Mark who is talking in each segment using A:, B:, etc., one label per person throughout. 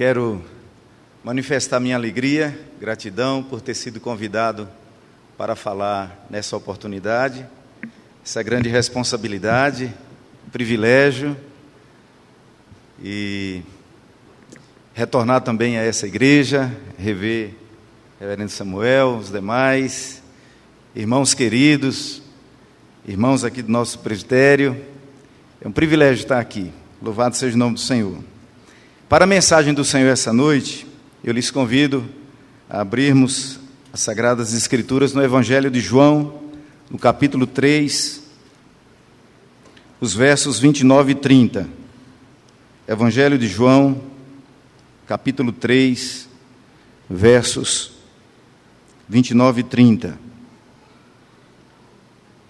A: Quero manifestar minha alegria, gratidão por ter sido convidado para falar nessa oportunidade, essa grande responsabilidade, privilégio e retornar também a essa igreja, rever Reverendo Samuel, os demais, irmãos queridos, irmãos aqui do nosso presbitério. É um privilégio estar aqui. Louvado seja o nome do Senhor. Para a mensagem do Senhor essa noite, eu lhes convido a abrirmos as Sagradas Escrituras no Evangelho de João, no capítulo 3, os versos 29 e 30. Evangelho de João, capítulo 3, versos 29 e 30.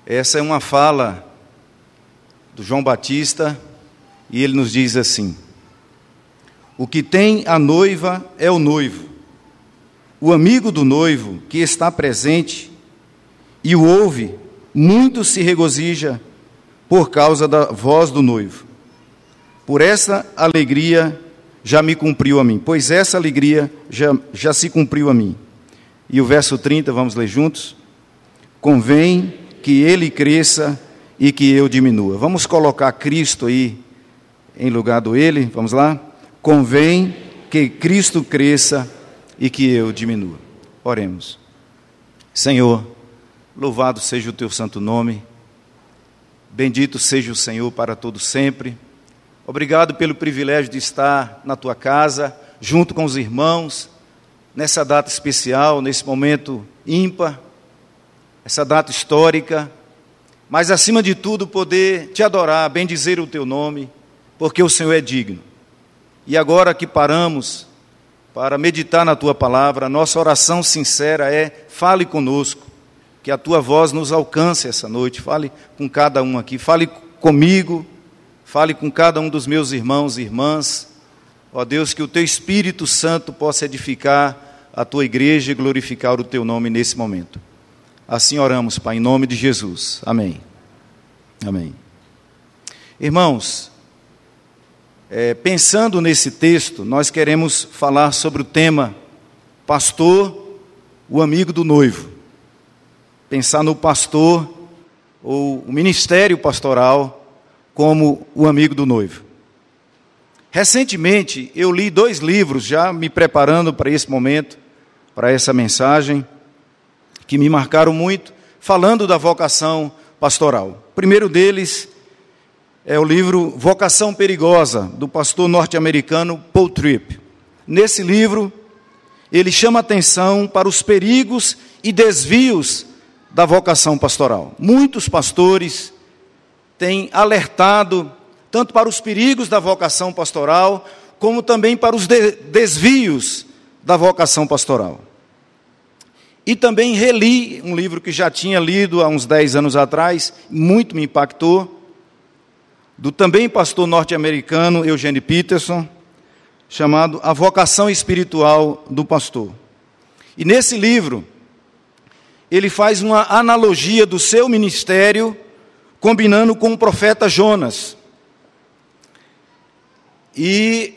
A: Essa é uma fala do João Batista e ele nos diz assim: O que tem a noiva é o noivo. O amigo do noivo que está presente e o ouve, muito se regozija por causa da voz do noivo. Por essa alegria já me cumpriu a mim, pois essa alegria já, já se cumpriu a mim. E o verso 30, vamos ler juntos? Convém que ele cresça e que eu diminua. Vamos colocar Cristo aí em lugar do ele, vamos lá? Convém que Cristo cresça e que eu diminua. Oremos. Senhor, louvado seja o teu santo nome. Bendito seja o Senhor para todo sempre. Obrigado pelo privilégio de estar na tua casa, junto com os irmãos, nessa data especial, nesse momento ímpar, essa data histórica, mas acima de tudo poder te adorar, bendizer o teu nome, porque o Senhor é digno. E agora que paramos para meditar na tua palavra, nossa oração sincera é: fale conosco, que a tua voz nos alcance essa noite, fale com cada um aqui, fale comigo, fale com cada um dos meus irmãos e irmãs Ó Deus, que o teu Espírito Santo possa edificar a tua igreja e glorificar o teu nome nesse momento. Assim oramos, Pai, em nome de Jesus. Amém. Amém. Irmãos, é, pensando nesse texto, nós queremos falar sobre o tema pastor, o amigo do noivo. Pensar no pastor ou o ministério pastoral como o amigo do noivo. Recentemente eu li dois livros, já me preparando para esse momento, para essa mensagem, que me marcaram muito, falando da vocação pastoral. O primeiro deles é o livro Vocação Perigosa, do pastor norte-americano Paul Tripp. Nesse livro, ele chama atenção para os perigos e desvios da vocação pastoral. Muitos pastores têm alertado tanto para os perigos da vocação pastoral, como também para os de desvios da vocação pastoral. E também reli um livro que já tinha lido há uns 10 anos atrás, muito me impactou, do também pastor norte-americano Eugene Peterson, chamado A Vocação Espiritual do Pastor. E nesse livro, ele faz uma analogia do seu ministério, combinando com o profeta Jonas. E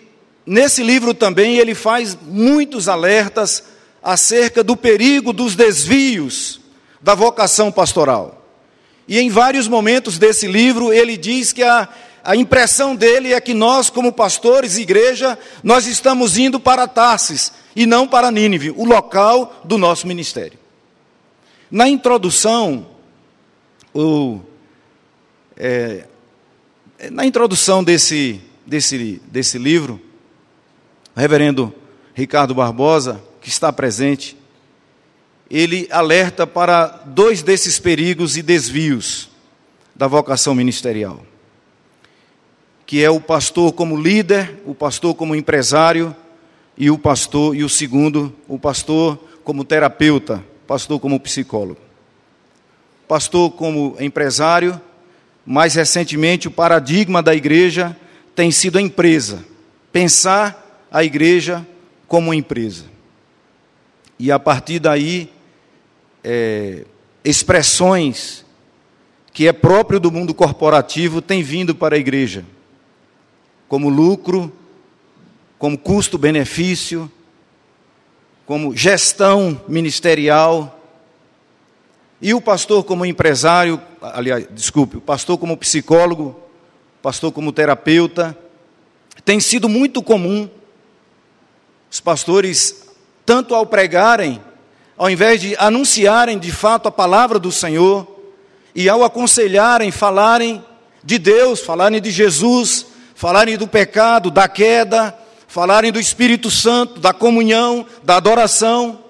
A: nesse livro também ele faz muitos alertas acerca do perigo dos desvios da vocação pastoral. E em vários momentos desse livro ele diz que a, a impressão dele é que nós, como pastores e igreja, nós estamos indo para Tarsis e não para Nínive, o local do nosso ministério. Na introdução, o, é, na introdução desse, desse, desse livro, o reverendo Ricardo Barbosa, que está presente, ele alerta para dois desses perigos e desvios da vocação ministerial, que é o pastor como líder, o pastor como empresário e o pastor e o segundo, o pastor como terapeuta, pastor como psicólogo. Pastor como empresário, mais recentemente o paradigma da igreja tem sido a empresa, pensar a igreja como empresa. E a partir daí, é, expressões que é próprio do mundo corporativo têm vindo para a igreja, como lucro, como custo-benefício, como gestão ministerial, e o pastor como empresário, aliás, desculpe, o pastor como psicólogo, o pastor como terapeuta, tem sido muito comum os pastores, tanto ao pregarem, ao invés de anunciarem de fato a palavra do Senhor, e ao aconselharem, falarem de Deus, falarem de Jesus, falarem do pecado, da queda, falarem do Espírito Santo, da comunhão, da adoração,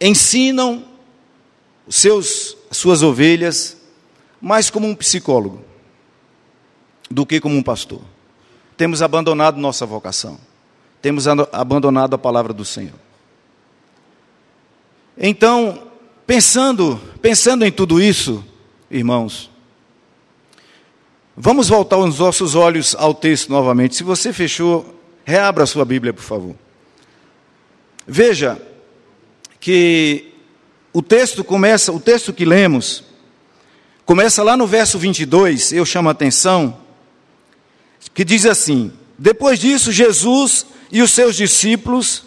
A: ensinam os seus, as suas ovelhas mais como um psicólogo do que como um pastor. Temos abandonado nossa vocação. Temos abandonado a palavra do Senhor. Então, pensando, pensando em tudo isso, irmãos, vamos voltar os nossos olhos ao texto novamente. Se você fechou, reabra a sua Bíblia, por favor. Veja que o texto começa, o texto que lemos, começa lá no verso 22, eu chamo a atenção, que diz assim: Depois disso, Jesus e os seus discípulos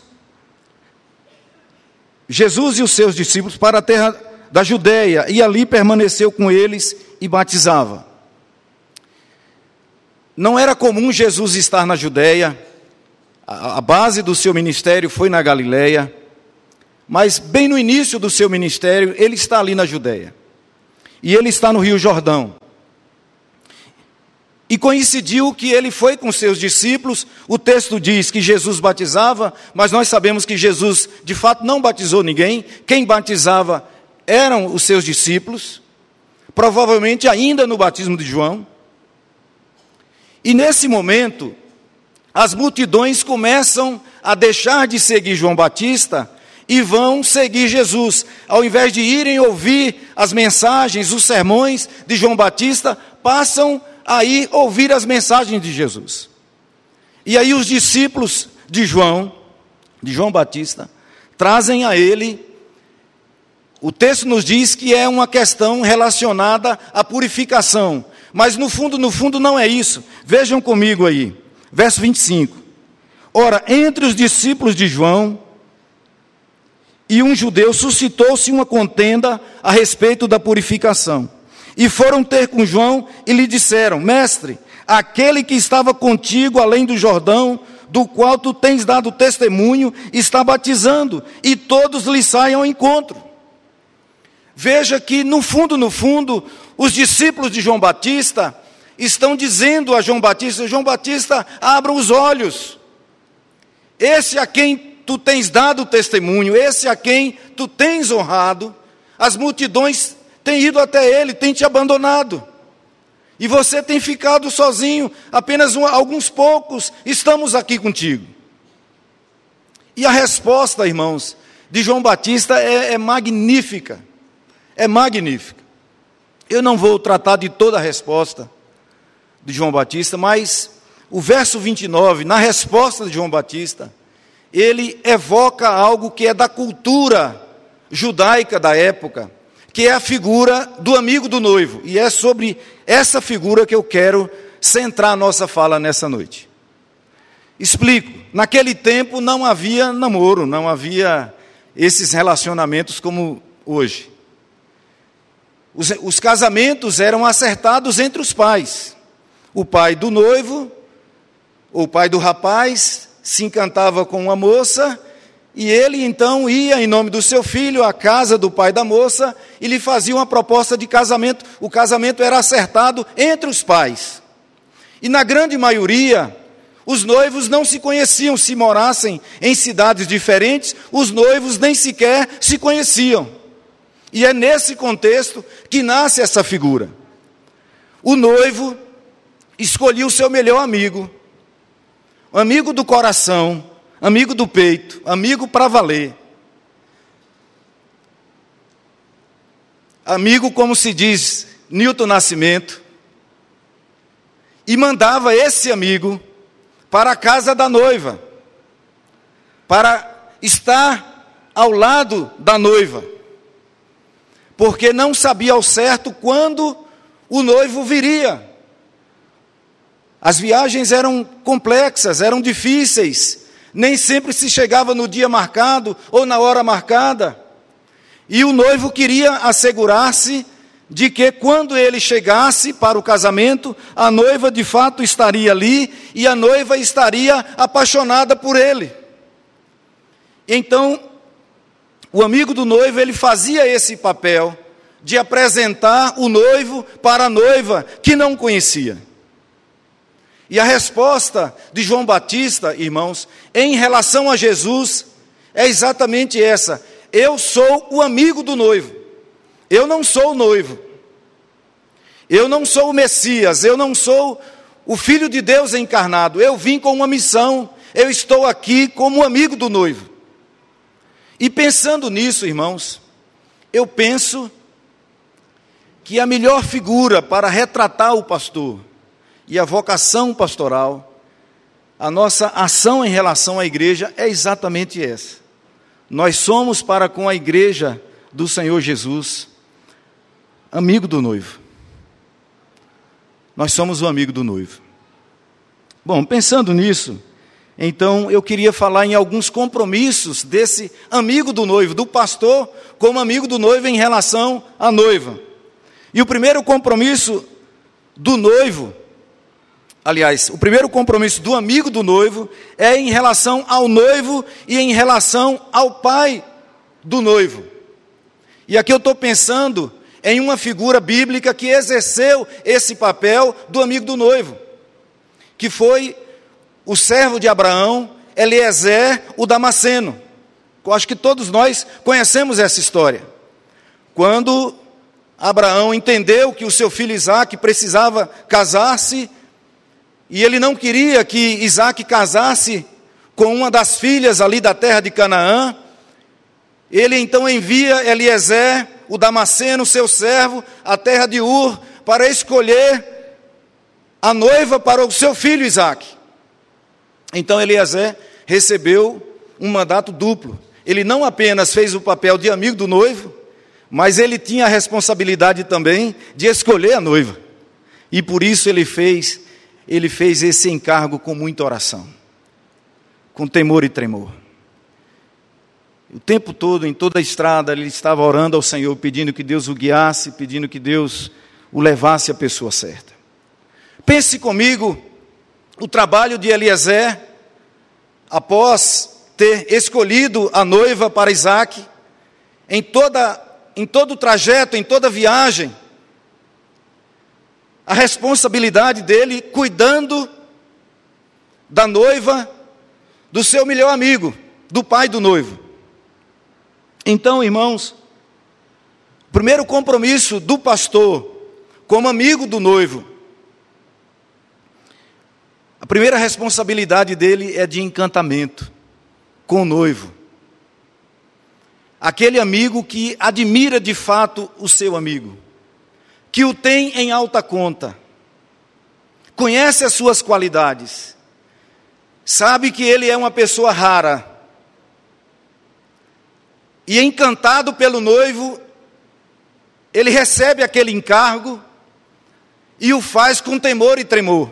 A: Jesus e os seus discípulos para a terra da Judéia, e ali permaneceu com eles e batizava. Não era comum Jesus estar na Judéia, a base do seu ministério foi na Galiléia, mas bem no início do seu ministério, ele está ali na Judéia. E ele está no Rio Jordão. E coincidiu que ele foi com seus discípulos. O texto diz que Jesus batizava, mas nós sabemos que Jesus de fato não batizou ninguém. Quem batizava eram os seus discípulos, provavelmente ainda no batismo de João. E nesse momento, as multidões começam a deixar de seguir João Batista e vão seguir Jesus. Ao invés de irem ouvir as mensagens, os sermões de João Batista, passam aí ouvir as mensagens de Jesus. E aí os discípulos de João, de João Batista, trazem a ele. O texto nos diz que é uma questão relacionada à purificação, mas no fundo, no fundo não é isso. Vejam comigo aí, verso 25. Ora, entre os discípulos de João e um judeu suscitou-se uma contenda a respeito da purificação. E foram ter com João e lhe disseram: Mestre, aquele que estava contigo além do Jordão, do qual tu tens dado testemunho, está batizando, e todos lhe saem ao encontro. Veja que, no fundo, no fundo, os discípulos de João Batista estão dizendo a João Batista: João Batista, abra os olhos. Esse a quem tu tens dado testemunho, esse a quem tu tens honrado, as multidões tem ido até ele, tem te abandonado. E você tem ficado sozinho, apenas um, alguns poucos estamos aqui contigo. E a resposta, irmãos, de João Batista é, é magnífica. É magnífica. Eu não vou tratar de toda a resposta de João Batista, mas o verso 29, na resposta de João Batista, ele evoca algo que é da cultura judaica da época que é a figura do amigo do noivo. E é sobre essa figura que eu quero centrar a nossa fala nessa noite. Explico. Naquele tempo não havia namoro, não havia esses relacionamentos como hoje. Os, os casamentos eram acertados entre os pais. O pai do noivo, o pai do rapaz, se encantava com uma moça e ele então ia, em nome do seu filho, à casa do pai da moça e lhe fazia uma proposta de casamento. O casamento era acertado entre os pais. E na grande maioria, os noivos não se conheciam, se morassem em cidades diferentes, os noivos nem sequer se conheciam. E é nesse contexto que nasce essa figura. O noivo escolheu o seu melhor amigo, amigo do coração, amigo do peito, amigo para valer. Amigo, como se diz, Newton Nascimento, e mandava esse amigo para a casa da noiva, para estar ao lado da noiva, porque não sabia ao certo quando o noivo viria. As viagens eram complexas, eram difíceis, nem sempre se chegava no dia marcado ou na hora marcada. E o noivo queria assegurar-se de que quando ele chegasse para o casamento, a noiva de fato estaria ali e a noiva estaria apaixonada por ele. Então, o amigo do noivo, ele fazia esse papel de apresentar o noivo para a noiva que não conhecia. E a resposta de João Batista, irmãos, em relação a Jesus, é exatamente essa: eu sou o amigo do noivo, eu não sou o noivo, eu não sou o Messias, eu não sou o Filho de Deus encarnado, eu vim com uma missão, eu estou aqui como amigo do noivo. E pensando nisso, irmãos, eu penso que a melhor figura para retratar o pastor e a vocação pastoral, a nossa ação em relação à igreja é exatamente essa. Nós somos para com a igreja do Senhor Jesus amigo do noivo. Nós somos o amigo do noivo. Bom, pensando nisso, então, eu queria falar em alguns compromissos desse amigo do noivo, do pastor como amigo do noivo em relação à noiva. E o primeiro compromisso do noivo, aliás, o primeiro compromisso do amigo do noivo é em relação ao noivo e em relação ao pai do noivo. E aqui eu estou pensando em uma figura bíblica que exerceu esse papel do amigo do noivo, que foi o servo de Abraão, Eliezer, o Damasceno. Eu acho que todos nós conhecemos essa história. Quando Abraão entendeu que o seu filho Isaac precisava casar-se, e ele não queria que Isaac casasse com uma das filhas ali da terra de Canaã, ele então envia Eliezer, o Damasceno, seu servo, à terra de Ur, para escolher a noiva para o seu filho Isaac. Então Eliezer recebeu um mandato duplo. Ele não apenas fez o papel de amigo do noivo, mas ele tinha a responsabilidade também de escolher a noiva. E por isso ele fez, ele fez esse encargo com muita oração, com temor e tremor. O tempo todo, em toda a estrada, ele estava orando ao Senhor, pedindo que Deus o guiasse, pedindo que Deus o levasse à pessoa certa. Pense comigo o trabalho de Eliezer, após ter escolhido a noiva para Isaac, em, toda, em todo o trajeto, em toda a viagem, a responsabilidade dele cuidando da noiva do seu melhor amigo, do pai do noivo. Então, irmãos, o primeiro compromisso do pastor como amigo do noivo a primeira responsabilidade dele é de encantamento com o noivo. Aquele amigo que admira de fato o seu amigo, que o tem em alta conta, conhece as suas qualidades, sabe que ele é uma pessoa rara, e encantado pelo noivo, ele recebe aquele encargo e o faz com temor e tremor.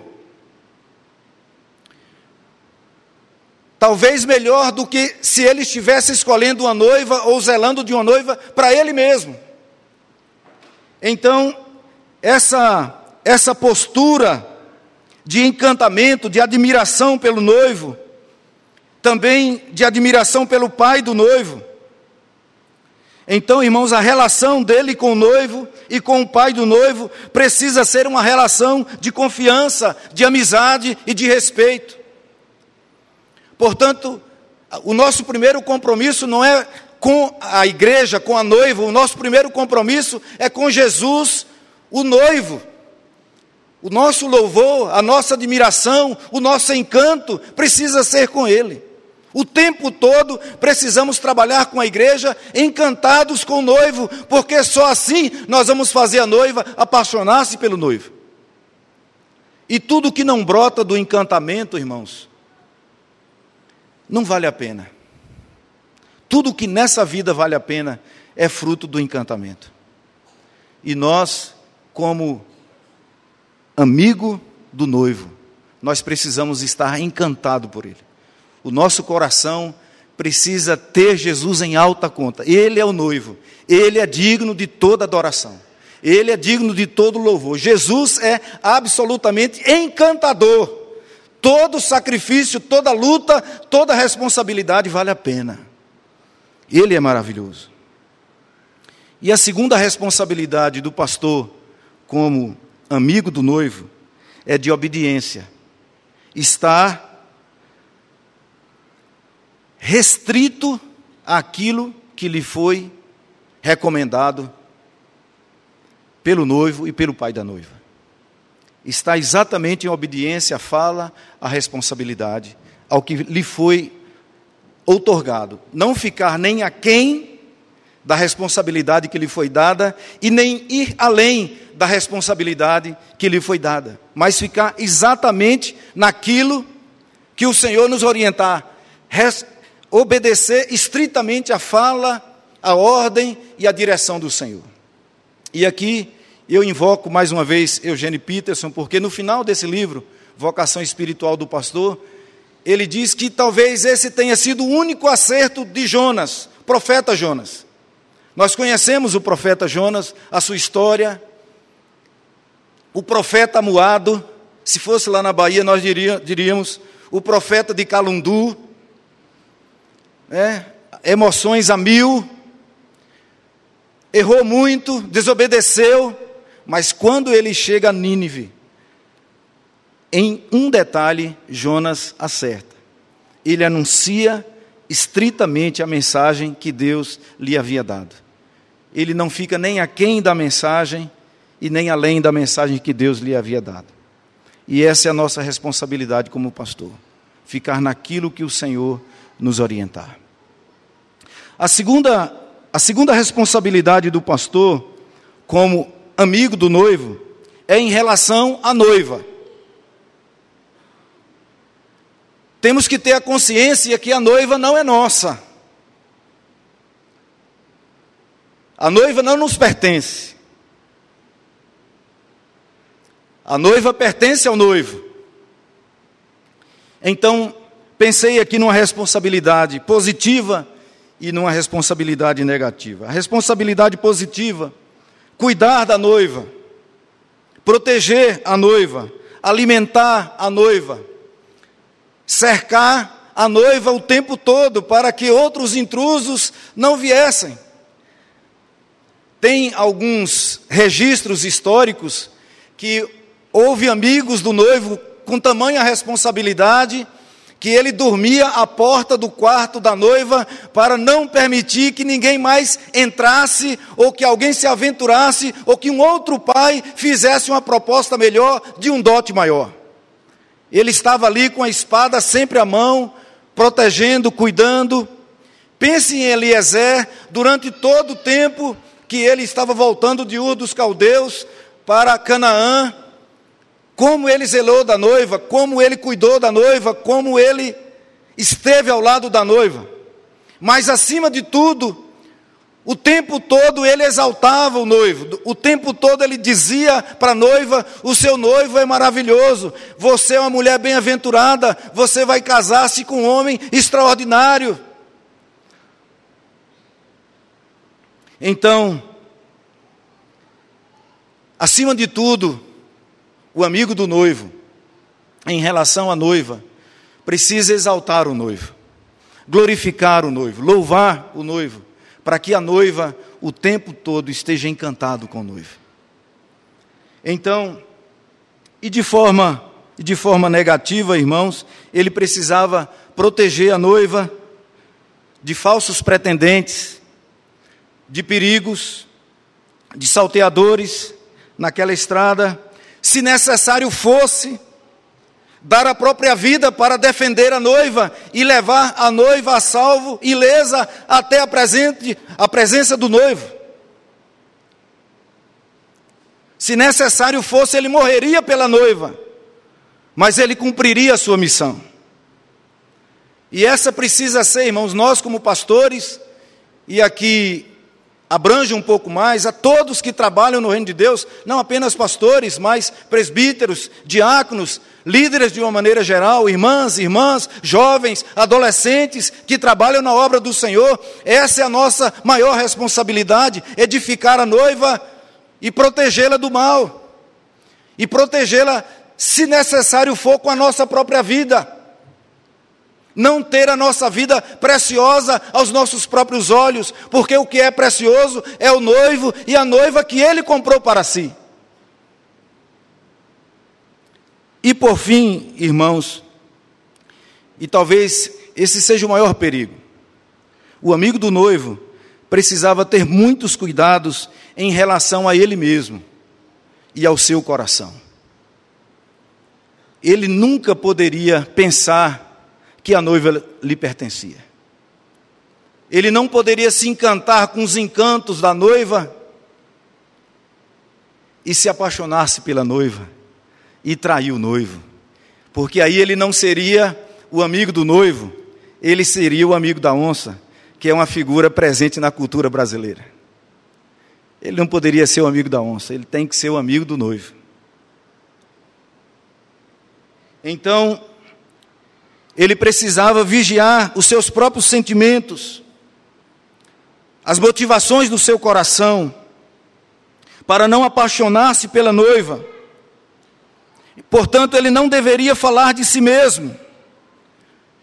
A: Talvez melhor do que se ele estivesse escolhendo uma noiva ou zelando de uma noiva para ele mesmo. Então, essa, essa postura de encantamento, de admiração pelo noivo, também de admiração pelo pai do noivo. Então, irmãos, a relação dele com o noivo e com o pai do noivo precisa ser uma relação de confiança, de amizade e de respeito. Portanto, o nosso primeiro compromisso não é com a igreja, com a noiva, o nosso primeiro compromisso é com Jesus, o noivo. O nosso louvor, a nossa admiração, o nosso encanto precisa ser com Ele. O tempo todo precisamos trabalhar com a igreja encantados com o noivo, porque só assim nós vamos fazer a noiva apaixonar-se pelo noivo. E tudo que não brota do encantamento, irmãos, não vale a pena. Tudo que nessa vida vale a pena é fruto do encantamento. E nós, como amigo do noivo, nós precisamos estar encantado por Ele. O nosso coração precisa ter Jesus em alta conta. Ele é o noivo, ele é digno de toda adoração, ele é digno de todo louvor. Jesus é absolutamente encantador. Todo sacrifício, toda luta, toda responsabilidade vale a pena. Ele é maravilhoso. E a segunda responsabilidade do pastor, como amigo do noivo, é de obediência. Estar restrito àquilo que lhe foi recomendado pelo noivo e pelo pai da noiva. Está exatamente em obediência à fala, à responsabilidade, ao que lhe foi outorgado. Não ficar nem aquém da responsabilidade que lhe foi dada e nem ir além da responsabilidade que lhe foi dada, mas ficar exatamente naquilo que o Senhor nos orientar, obedecer estritamente a fala, a ordem e a direção do Senhor. E aqui eu invoco mais uma vez Eugênio Peterson, porque no final desse livro, Vocação Espiritual do Pastor, ele diz que talvez esse tenha sido o único acerto de Jonas, profeta Jonas. Nós conhecemos o profeta Jonas, a sua história, o profeta Muado, se fosse lá na Bahia, nós diríamos o profeta de Calundu, é, emoções a mil, errou muito, desobedeceu, mas quando ele chega a Nínive, em um detalhe, Jonas acerta. Ele anuncia estritamente a mensagem que Deus lhe havia dado. Ele não fica nem aquém da mensagem e nem além da mensagem que Deus lhe havia dado. E essa é a nossa responsabilidade como pastor: ficar naquilo que o Senhor nos orientar. A segunda, a segunda responsabilidade do pastor, como amigo do noivo, é em relação à noiva. Temos que ter a consciência que a noiva não é nossa. A noiva não nos pertence. A noiva pertence ao noivo. Então, pensei aqui numa responsabilidade positiva e numa responsabilidade negativa. A responsabilidade positiva, cuidar da noiva, proteger a noiva, alimentar a noiva, cercar a noiva o tempo todo para que outros intrusos não viessem. Tem alguns registros históricos que houve amigos do noivo com tamanha responsabilidade que ele dormia à porta do quarto da noiva para não permitir que ninguém mais entrasse, ou que alguém se aventurasse, ou que um outro pai fizesse uma proposta melhor de um dote maior. Ele estava ali com a espada sempre à mão, protegendo, cuidando. Pense em Eliezer durante todo o tempo que ele estava voltando de Ur dos Caldeus para Canaã como ele zelou da noiva, como ele cuidou da noiva, como ele esteve ao lado da noiva. Mas acima de tudo, o tempo todo ele exaltava o noivo, o tempo todo ele dizia para a noiva: O seu noivo é maravilhoso, você é uma mulher bem-aventurada, você vai casar-se com um homem extraordinário. Então, acima de tudo, o amigo do noivo, em relação à noiva, precisa exaltar o noivo, glorificar o noivo, louvar o noivo, para que a noiva o tempo todo esteja encantado com o noivo. Então, e de forma e de forma negativa, irmãos, ele precisava proteger a noiva de falsos pretendentes, de perigos, de salteadores naquela estrada se necessário fosse, dar a própria vida para defender a noiva e levar a noiva a salvo, ilesa, até a, presente, a presença do noivo. Se necessário fosse, ele morreria pela noiva, mas ele cumpriria a sua missão. E essa precisa ser, irmãos, nós como pastores, e aqui abrange um pouco mais a todos que trabalham no reino de Deus, não apenas pastores, mas presbíteros, diáconos, líderes de uma maneira geral, irmãs, irmãs, jovens, adolescentes que trabalham na obra do Senhor. Essa é a nossa maior responsabilidade: edificar a noiva e protegê-la do mal, e protegê-la, se necessário for, com a nossa própria vida não ter a nossa vida preciosa aos nossos próprios olhos, porque o que é precioso é o noivo e a noiva que ele comprou para si. E por fim, irmãos, e talvez esse seja o maior perigo, o amigo do noivo precisava ter muitos cuidados em relação a ele mesmo e ao seu coração. Ele nunca poderia pensar que a noiva lhe pertencia. Ele não poderia se encantar com os encantos da noiva e se apaixonar-se pela noiva e trair o noivo, porque aí ele não seria o amigo do noivo, ele seria o amigo da onça, que é uma figura presente na cultura brasileira. Ele não poderia ser o amigo da onça, ele tem que ser o amigo do noivo. Então, ele precisava vigiar os seus próprios sentimentos, as motivações do seu coração, para não apaixonar-se pela noiva. Portanto, ele não deveria falar de si mesmo,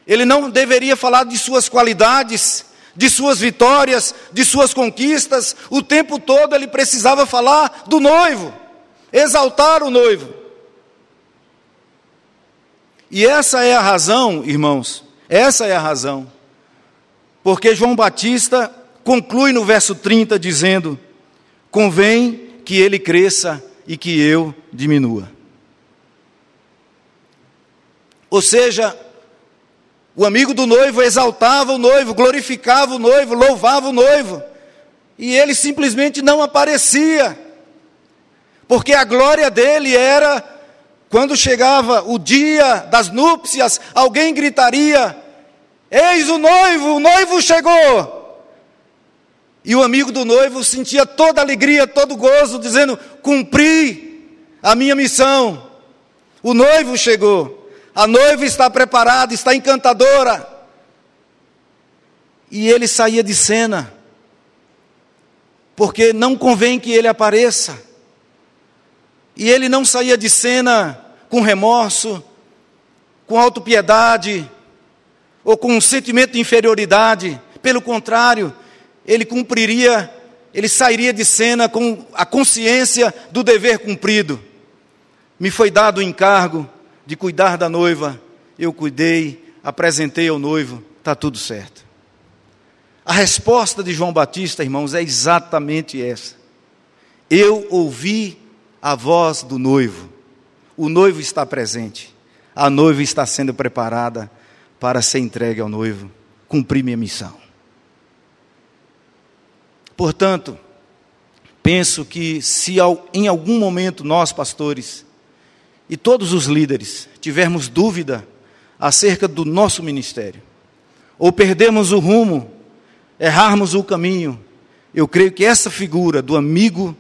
A: ele não deveria falar de suas qualidades, de suas vitórias, de suas conquistas, o tempo todo ele precisava falar do noivo, exaltar o noivo. E essa é a razão, irmãos, essa é a razão, porque João Batista conclui no verso 30 dizendo: convém que ele cresça e que eu diminua. Ou seja, o amigo do noivo exaltava o noivo, glorificava o noivo, louvava o noivo, e ele simplesmente não aparecia, porque a glória dele era quando chegava o dia das núpcias, alguém gritaria: Eis o noivo, o noivo chegou. E o amigo do noivo sentia toda alegria, todo gozo, dizendo: Cumpri a minha missão. O noivo chegou, a noiva está preparada, está encantadora. E ele saía de cena, porque não convém que ele apareça. E ele não saía de cena com remorso, com autopiedade ou com um sentimento de inferioridade. Pelo contrário, ele cumpriria, ele sairia de cena com a consciência do dever cumprido. Me foi dado o encargo de cuidar da noiva, eu cuidei, apresentei ao noivo, está tudo certo. A resposta de João Batista, irmãos, é exatamente essa. Eu ouvi a voz do noivo o noivo está presente, a noiva está sendo preparada para ser entregue ao noivo, cumprir minha missão. Portanto, penso que se em algum momento nós, pastores, e todos os líderes, tivermos dúvida acerca do nosso ministério, ou perdermos o rumo, errarmos o caminho, eu creio que essa figura do amigo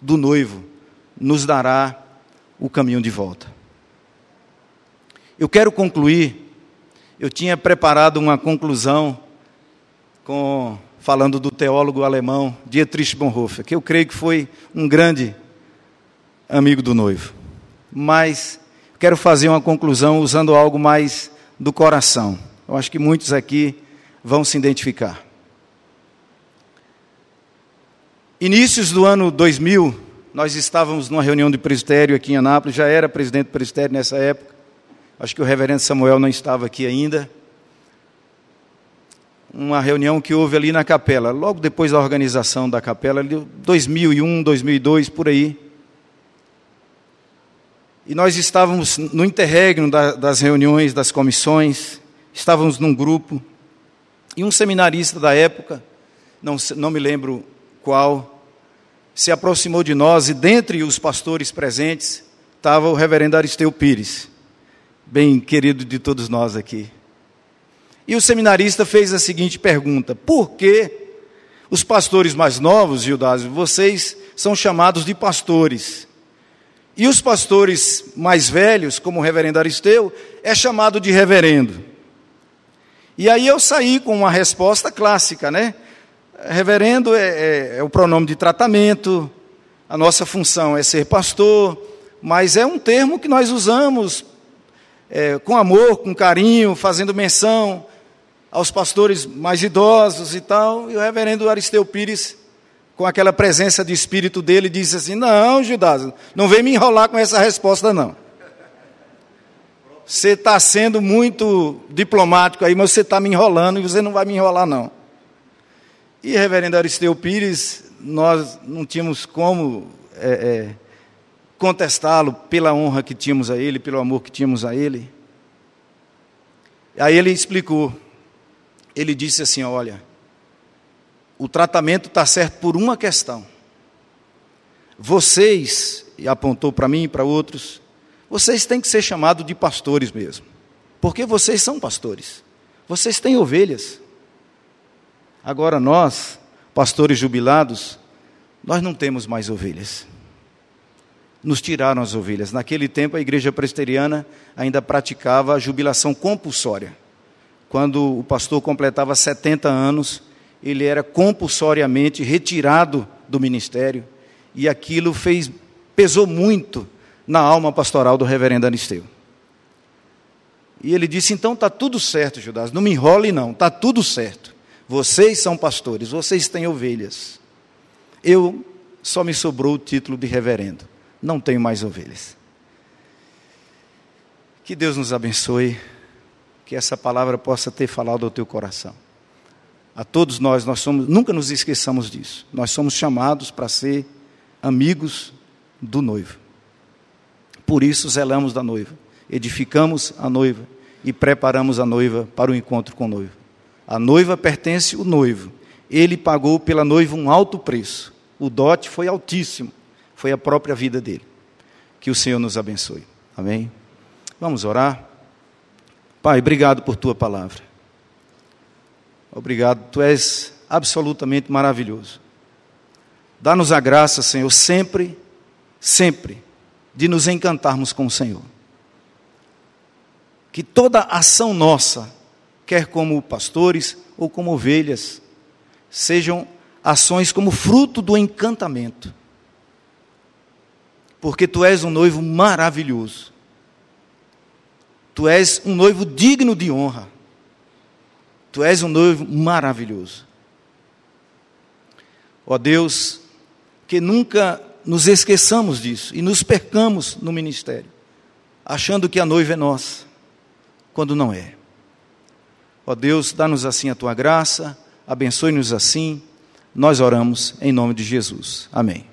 A: do noivo nos dará o caminho de volta. Eu quero concluir. Eu tinha preparado uma conclusão com falando do teólogo alemão Dietrich Bonhoeffer, que eu creio que foi um grande amigo do noivo. Mas quero fazer uma conclusão usando algo mais do coração. Eu acho que muitos aqui vão se identificar. Inícios do ano 2000, nós estávamos numa reunião de presbitério aqui em Anápolis, já era presidente do presbitério nessa época. Acho que o reverendo Samuel não estava aqui ainda. Uma reunião que houve ali na capela, logo depois da organização da capela, 2001, 2002, por aí. E nós estávamos no interregno das reuniões, das comissões, estávamos num grupo, e um seminarista da época, não, não me lembro qual, se aproximou de nós e dentre os pastores presentes estava o reverendo Aristeu Pires, bem querido de todos nós aqui. E o seminarista fez a seguinte pergunta: por que Os pastores mais novos, Gildásio, vocês são chamados de pastores. E os pastores mais velhos, como o reverendo Aristeu, é chamado de reverendo. E aí eu saí com uma resposta clássica, né? Reverendo é, é, é o pronome de tratamento, a nossa função é ser pastor, mas é um termo que nós usamos é, com amor, com carinho, fazendo menção aos pastores mais idosos e tal. E o reverendo Aristeu Pires, com aquela presença de espírito dele, disse assim: Não, Judas, não vem me enrolar com essa resposta, não. Você está sendo muito diplomático aí, mas você está me enrolando e você não vai me enrolar, não. E reverendo Aristeu Pires, nós não tínhamos como é, é, contestá-lo pela honra que tínhamos a ele, pelo amor que tínhamos a ele. Aí ele explicou. Ele disse assim: Olha, o tratamento está certo por uma questão. Vocês, e apontou para mim e para outros, vocês têm que ser chamados de pastores mesmo. Porque vocês são pastores. Vocês têm ovelhas. Agora nós, pastores jubilados, nós não temos mais ovelhas. Nos tiraram as ovelhas. Naquele tempo, a igreja presbiteriana ainda praticava a jubilação compulsória. Quando o pastor completava 70 anos, ele era compulsoriamente retirado do ministério. E aquilo fez, pesou muito na alma pastoral do reverendo Anisteu. E ele disse: então está tudo certo, Judas, não me enrole, não, está tudo certo. Vocês são pastores, vocês têm ovelhas. Eu só me sobrou o título de reverendo. Não tenho mais ovelhas. Que Deus nos abençoe, que essa palavra possa ter falado ao teu coração. A todos nós, nós somos, nunca nos esqueçamos disso. Nós somos chamados para ser amigos do noivo. Por isso zelamos da noiva, edificamos a noiva e preparamos a noiva para o encontro com o noivo. A noiva pertence ao noivo. Ele pagou pela noiva um alto preço. O dote foi altíssimo. Foi a própria vida dele. Que o Senhor nos abençoe. Amém? Vamos orar. Pai, obrigado por tua palavra. Obrigado, tu és absolutamente maravilhoso. Dá-nos a graça, Senhor, sempre, sempre, de nos encantarmos com o Senhor. Que toda ação nossa quer como pastores ou como ovelhas, sejam ações como fruto do encantamento. Porque tu és um noivo maravilhoso. Tu és um noivo digno de honra. Tu és um noivo maravilhoso. Ó Deus, que nunca nos esqueçamos disso e nos percamos no ministério, achando que a noiva é nossa, quando não é. Ó Deus, dá-nos assim a tua graça, abençoe-nos assim. Nós oramos em nome de Jesus. Amém.